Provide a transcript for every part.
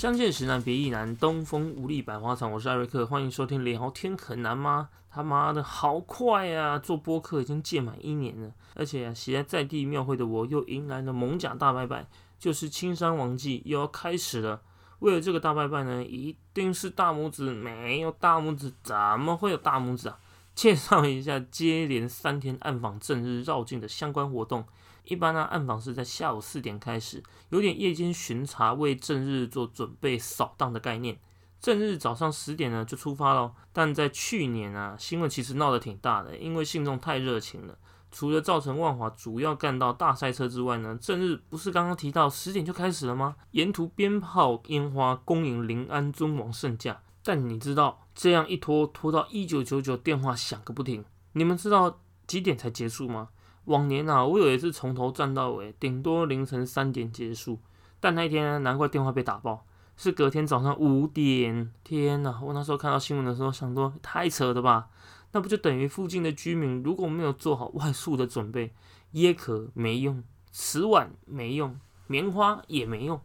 相见时难别亦难，东风无力百花残。我是艾瑞克，欢迎收听聊天很难吗？他妈的好快啊！做播客已经届满一年了，而且喜爱在地庙会的我又迎来了蒙甲大拜拜，就是青山王祭又要开始了。为了这个大拜拜呢，一定是大拇指，没有大拇指怎么会有大拇指啊？介绍一下接连三天暗访正日绕境的相关活动。一般呢，暗访是在下午四点开始，有点夜间巡查，为正日做准备扫荡的概念。正日早上十点呢就出发喽。但在去年啊，新闻其实闹得挺大的，因为信众太热情了，除了造成万华主要干道大塞车之外呢，正日不是刚刚提到十点就开始了吗？沿途鞭炮烟花恭迎临安尊王圣驾。但你知道这样一拖拖到一九九九，电话响个不停。你们知道几点才结束吗？往年啊，我有一次从头站到尾，顶多凌晨三点结束。但那一天，难怪电话被打爆，是隔天早上五点。天哪！我那时候看到新闻的时候，想说太扯了吧？那不就等于附近的居民如果没有做好外宿的准备，椰壳没用，瓷碗没用，棉花也没用，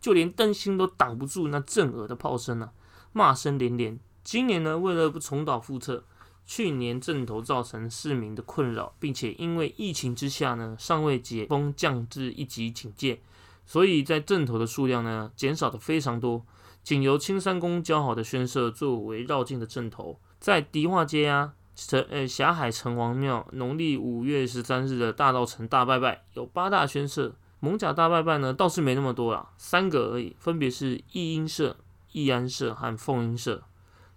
就连灯芯都挡不住那震耳的炮声啊！骂声连连。今年呢，为了不重蹈覆辙。去年阵头造成市民的困扰，并且因为疫情之下呢，尚未解封降至一级警戒，所以在阵头的数量呢减少的非常多。仅由青山宫交好的宣社作为绕境的阵头，在迪化街啊、城呃霞海城隍庙，农历五月十三日的大道城大拜拜有八大宣社，蒙甲大拜拜呢倒是没那么多啦，三个而已，分别是义英社、义安社和凤英社。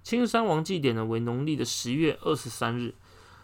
青山王祭典呢为农历的十月二十三日，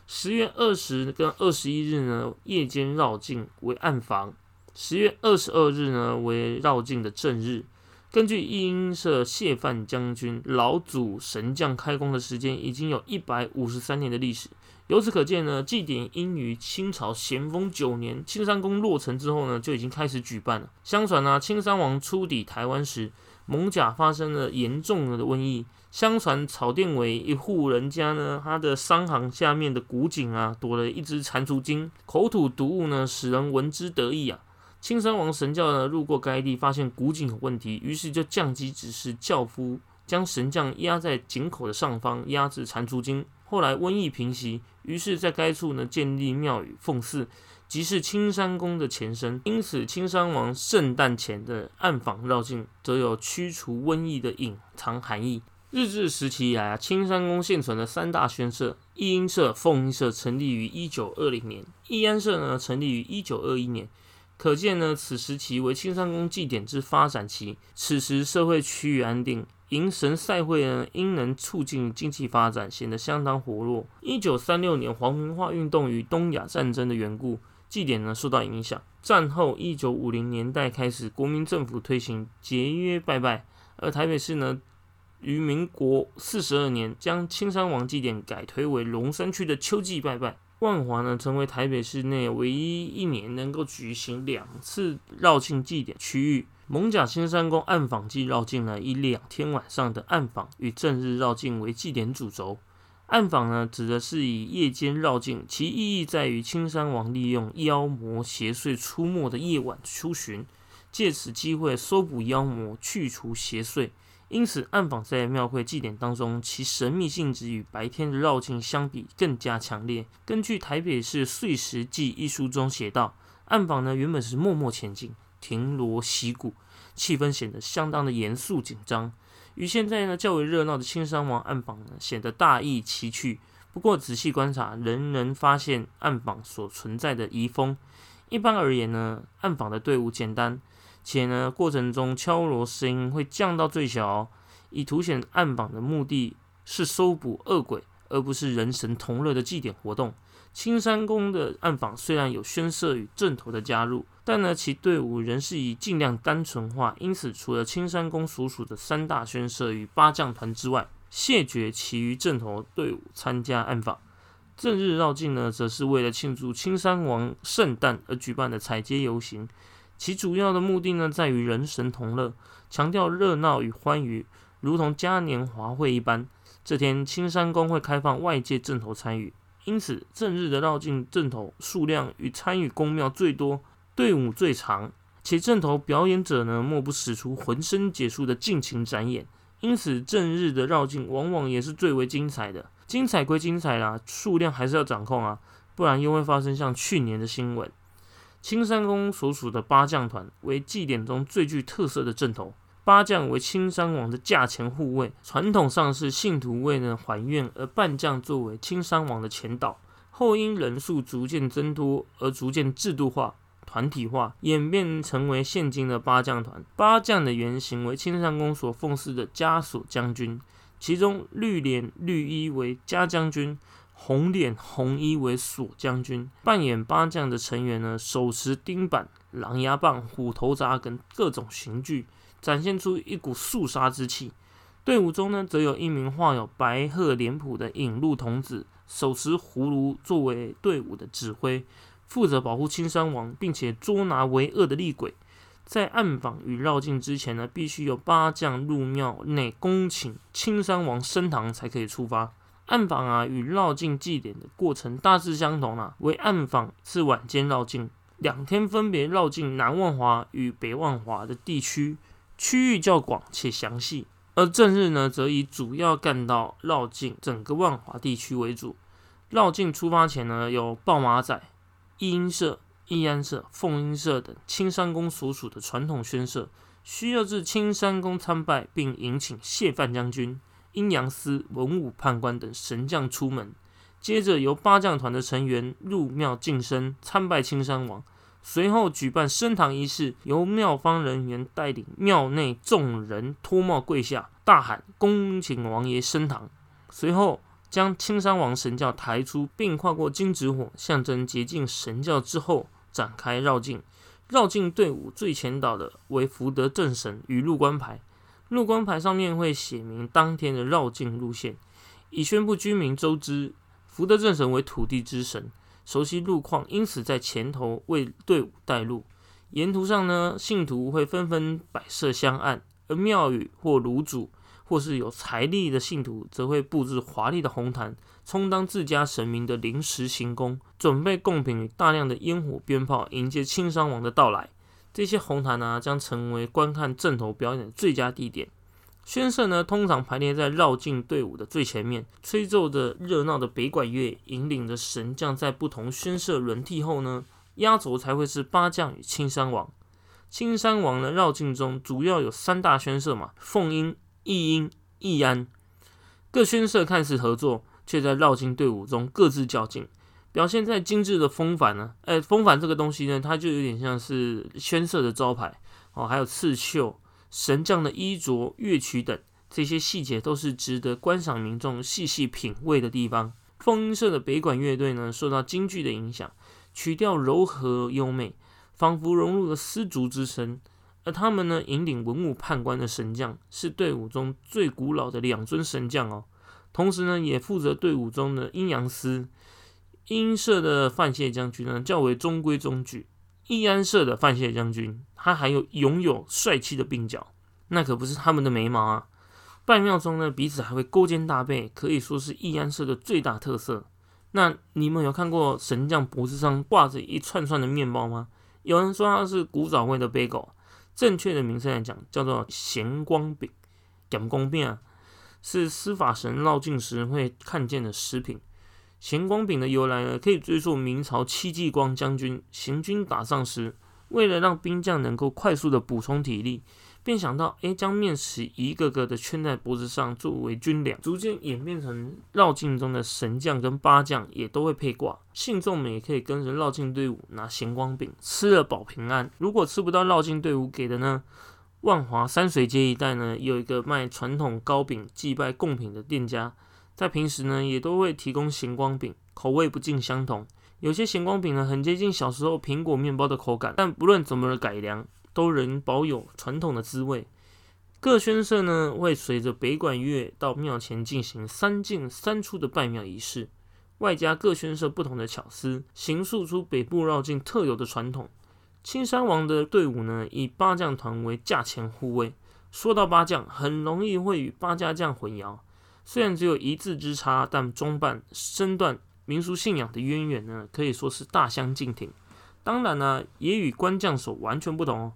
十月二十跟二十一日呢夜间绕境为暗房，十月二十二日呢为绕境的正日。根据义英社谢范将军老祖神将开工的时间，已经有一百五十三年的历史。由此可见呢，祭典应于清朝咸丰九年青山宫落成之后呢就已经开始举办了。相传呢，青山王出抵台湾时，蒙甲发生了严重的瘟疫。相传草甸尾一户人家呢，他的商行下面的古井啊，躲了一只蟾蜍精，口吐毒物呢，使人闻之得意啊。青山王神教呢，路过该地，发现古井有问题，于是就降级指示教夫将神将压在井口的上方，压制蟾蜍精。后来瘟疫平息，于是在该处呢建立庙宇奉祀，即是青山宫的前身。因此，青山王圣诞前的暗访绕境，则有驱除瘟疫的隐藏含义。日治时期以来啊，青山宫现存的三大宣社——义英社、凤英社，成立于一九二零年；义安社呢，成立于一九二一年。可见呢，此时期为青山宫祭典之发展期。此时社会趋于安定，迎神赛会呢，因能促进经济发展，显得相当活络。一九三六年黄文化运动与东亚战争的缘故，祭典呢受到影响。战后一九五零年代开始，国民政府推行节约拜拜，而台北市呢。于民国四十二年，将青山王祭典改推为龙山区的秋季拜拜。万华呢，成为台北市内唯一一年能够举行两次绕境祭典区域。蒙甲青山宫暗访祭绕境呢，以两天晚上的暗访与正日绕境为祭典主轴。暗访呢，指的是以夜间绕境，其意义在于青山王利用妖魔邪祟出没的夜晚出巡，借此机会搜捕妖魔，去除邪祟。因此，暗访在庙会祭典当中，其神秘性质与白天的绕境相比更加强烈。根据台北市《岁时记》一书中写道，暗访呢原本是默默前进，停锣息鼓，气氛显得相当的严肃紧张，与现在呢较为热闹的青山王暗访呢显得大异其趣。不过仔细观察，仍能发现暗访所存在的遗风。一般而言呢，暗访的队伍简单。且呢，过程中敲锣声音会降到最小，以凸显暗访的目的是搜捕恶鬼，而不是人神同乐的祭典活动。青山宫的暗访虽然有宣社与正头的加入，但呢，其队伍仍是以尽量单纯化。因此，除了青山宫所属的三大宣社与八将团之外，谢绝其余正头队伍参加暗访。正日绕境呢，则是为了庆祝青山王圣诞而举办的彩街游行。其主要的目的呢，在于人神同乐，强调热闹与欢愉，如同嘉年华会一般。这天，青山宫会开放外界正头参与，因此正日的绕境正头数量与参与宫庙最多、队伍最长、且阵头表演者呢，莫不使出浑身解数的尽情展演。因此，正日的绕境往往也是最为精彩的。精彩归精彩啦，数量还是要掌控啊，不然又会发生像去年的新闻。青山宫所属的八将团为祭典中最具特色的阵头，八将为青山王的驾前护卫，传统上是信徒为了还愿而扮将作为青山王的前导，后因人数逐渐增多而逐渐制度化。团体化演变成为现今的八将团。八将的原型为青山宫所奉祀的枷锁将军，其中绿脸绿衣为嘉将军，红脸红衣为锁将军。扮演八将的成员呢，手持钉板、狼牙棒、虎头铡等各种刑具，展现出一股肃杀之气。队伍中呢，则有一名画有白鹤脸谱的引路童子，手持葫芦作为队伍的指挥。负责保护青山王，并且捉拿为恶的厉鬼。在暗访与绕境之前呢，必须有八将入庙内恭请青山王升堂，才可以出发。暗访啊与绕境祭典的过程大致相同啊，为暗访是晚间绕境，两天分别绕境南万华与北万华的地区，区域较广且详细。而正日呢，则以主要干道绕境整个万华地区为主。绕境出发前呢，有报马仔。义英社、义安社、凤英社等青山宫所属的传统宣社，需要至青山宫参拜，并迎请谢范将军、阴阳司、文武判官等神将出门。接着由八将团的成员入庙净身参拜青山王，随后举办升堂仪式，由庙方人员带领庙内众人脱帽跪下，大喊恭请王爷升堂。随后。将青山王神教抬出，并跨过金纸火，象征洁净神教之后，展开绕境。绕境队伍最前导的为福德正神与入关牌，路光牌上面会写明当天的绕境路线，以宣布居民周知。福德正神为土地之神，熟悉路况，因此在前头为队伍带路。沿途上呢，信徒会纷纷摆设香案，而庙宇或炉主。或是有财力的信徒，则会布置华丽的红毯，充当自家神明的临时行宫，准备贡品与大量的烟火鞭炮，迎接青山王的到来。这些红毯呢，将成为观看阵头表演的最佳地点。宣社呢，通常排列在绕境队伍的最前面，吹奏着热闹的北管乐，引领着神将在不同宣社轮替后呢，压轴才会是八将与青山王。青山王的绕境中，主要有三大宣社嘛，凤音。义音、义安各宣社看似合作，却在绕境队伍中各自较劲，表现在精致的风帆呢。哎，风帆这个东西呢，它就有点像是宣社的招牌哦。还有刺绣、神将的衣着、乐曲等这些细节，都是值得观赏民众细细品味的地方。凤音社的北管乐队呢，受到京剧的影响，曲调柔和优美，仿佛融入了丝竹之声。而他们呢，引领文武判官的神将是队伍中最古老的两尊神将哦。同时呢，也负责队伍中的阴阳司。阴社的范谢将军呢，较为中规中矩；义安社的范谢将军，他还有拥有帅气的鬓角，那可不是他们的眉毛啊。拜庙中呢，彼此还会勾肩搭背，可以说是义安社的最大特色。那你们有看过神将脖子上挂着一串串的面包吗？有人说他是古早味的 bagel。正确的名称来讲，叫做咸光饼。咸光饼啊，是司法神绕境时会看见的食品。咸光饼的由来呢，可以追溯明朝戚继光将军行军打仗时，为了让兵将能够快速的补充体力。便想到，哎，将面食一个个的圈在脖子上作为军粮，逐渐演变成绕境中的神将跟八将也都会配挂，信众们也可以跟着绕境队伍拿咸光饼，吃了保平安。如果吃不到绕境队伍给的呢，万华山水街一带呢有一个卖传统糕饼祭拜贡品的店家，在平时呢也都会提供咸光饼，口味不尽相同。有些咸光饼呢很接近小时候苹果面包的口感，但不论怎么的改良。都仍保有传统的滋味。各宣社呢会随着北管乐到庙前进行三进三出的拜庙仪式，外加各宣社不同的巧思，形塑出北部绕境特有的传统。青山王的队伍呢以八将团为驾前护卫。说到八将，很容易会与八家将混淆。虽然只有一字之差，但装扮身段、民俗信仰的渊源呢可以说是大相径庭。当然呢，也与官将所完全不同哦。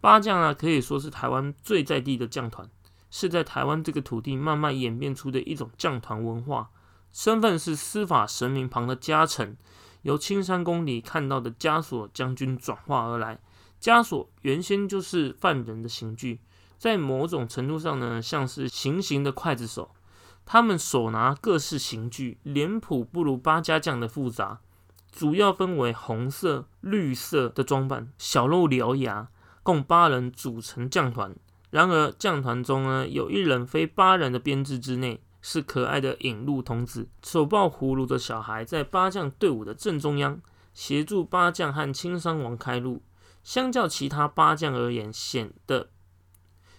八将啊，可以说是台湾最在地的将团，是在台湾这个土地慢慢演变出的一种将团文化。身份是司法神明旁的家臣，由青山宫里看到的枷锁将军转化而来。枷锁原先就是犯人的刑具，在某种程度上呢，像是行刑的刽子手。他们手拿各式刑具，脸谱不如八家将的复杂，主要分为红色、绿色的装扮，小露獠牙，共八人组成将团。然而将团中呢，有一人非八人的编制之内，是可爱的引路童子，手抱葫芦的小孩，在八将队伍的正中央，协助八将和青山王开路。相较其他八将而言，显得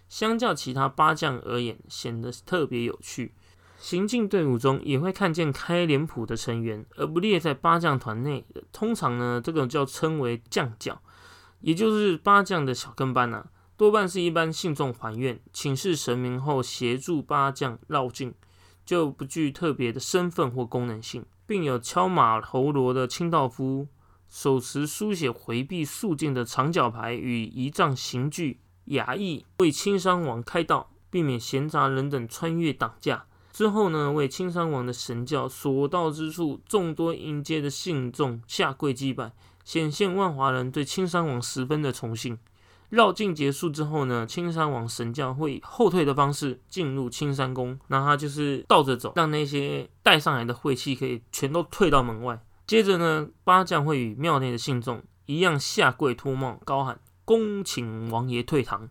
相较其他八将而言显得特别有趣。行进队伍中也会看见开脸谱的成员，而不列在八将团内。通常呢，这个叫称为将角，也就是八将的小跟班啊。多半是一般信众还愿，请示神明后协助八将绕境，就不具特别的身份或功能性，并有敲马头锣的清道夫，手持书写回避肃静的长角牌与仪仗刑具衙役，为青山王开道，避免闲杂人等穿越挡架。之后呢，为青山王的神教所到之处，众多迎接的信众下跪祭拜，显现万华人对青山王十分的崇信。绕境结束之后呢，青山王神教会以后退的方式进入青山宫，那他就是倒着走，让那些带上来的晦气可以全都退到门外。接着呢，八将会与庙内的信众一样下跪脱帽，高喊恭请王爷退堂。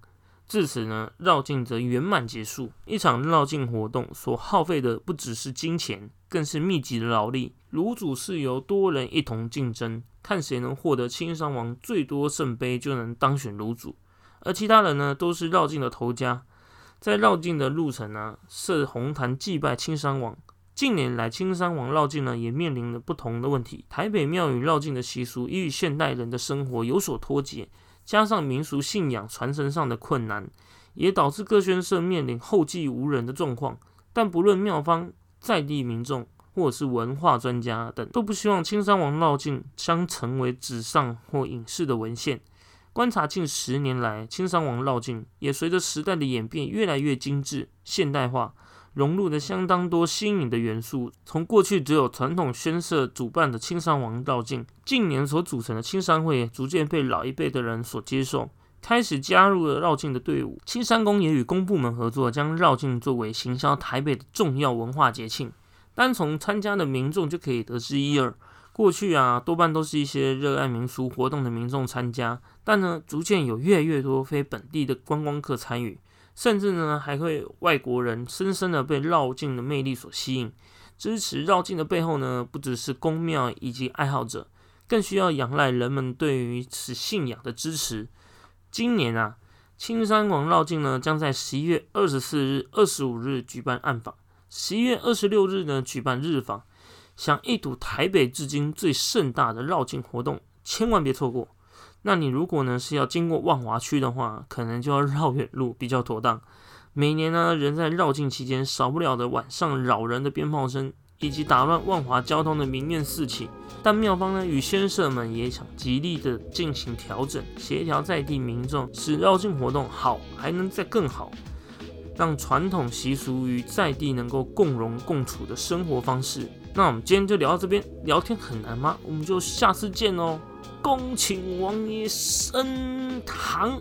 至此呢，绕境则圆满结束。一场绕境活动所耗费的不只是金钱，更是密集的劳力。炉主是由多人一同竞争，看谁能获得青山王最多圣杯，就能当选炉主。而其他人呢，都是绕境的头家，在绕境的路程呢，设红坛祭拜青山王。近年来，青山王绕境呢，也面临了不同的问题。台北庙宇绕境的习俗，已与现代人的生活有所脱节。加上民俗信仰传承上的困难，也导致各宣社面临后继无人的状况。但不论庙方、在地民众，或是文化专家等，都不希望青山王绕境将成为纸上或影视的文献。观察近十年来，青山王绕境也随着时代的演变，越来越精致、现代化。融入了相当多新颖的元素，从过去只有传统宣社主办的青山王绕境，近年所组成的青山会逐渐被老一辈的人所接受，开始加入了绕境的队伍。青山宫也与公部门合作，将绕境作为行销台北的重要文化节庆。单从参加的民众就可以得知一二。过去啊，多半都是一些热爱民俗活动的民众参加，但呢，逐渐有越来越多非本地的观光客参与。甚至呢，还会外国人深深的被绕境的魅力所吸引。支持绕境的背后呢，不只是宫庙以及爱好者，更需要仰赖人们对于此信仰的支持。今年啊，青山王绕境呢，将在十一月二十四日、二十五日举办暗访，十一月二十六日呢举办日访。想一睹台北至今最盛大的绕境活动，千万别错过。那你如果呢是要经过万华区的话，可能就要绕远路比较妥当。每年呢，人在绕境期间少不了的晚上扰人的鞭炮声，以及打乱万华交通的民怨四起。但庙方呢与先社们也想极力的进行调整，协调在地民众，使绕境活动好，还能再更好，让传统习俗与在地能够共荣共处的生活方式。那我们今天就聊到这边，聊天很难吗？我们就下次见哦。恭请王爷升堂。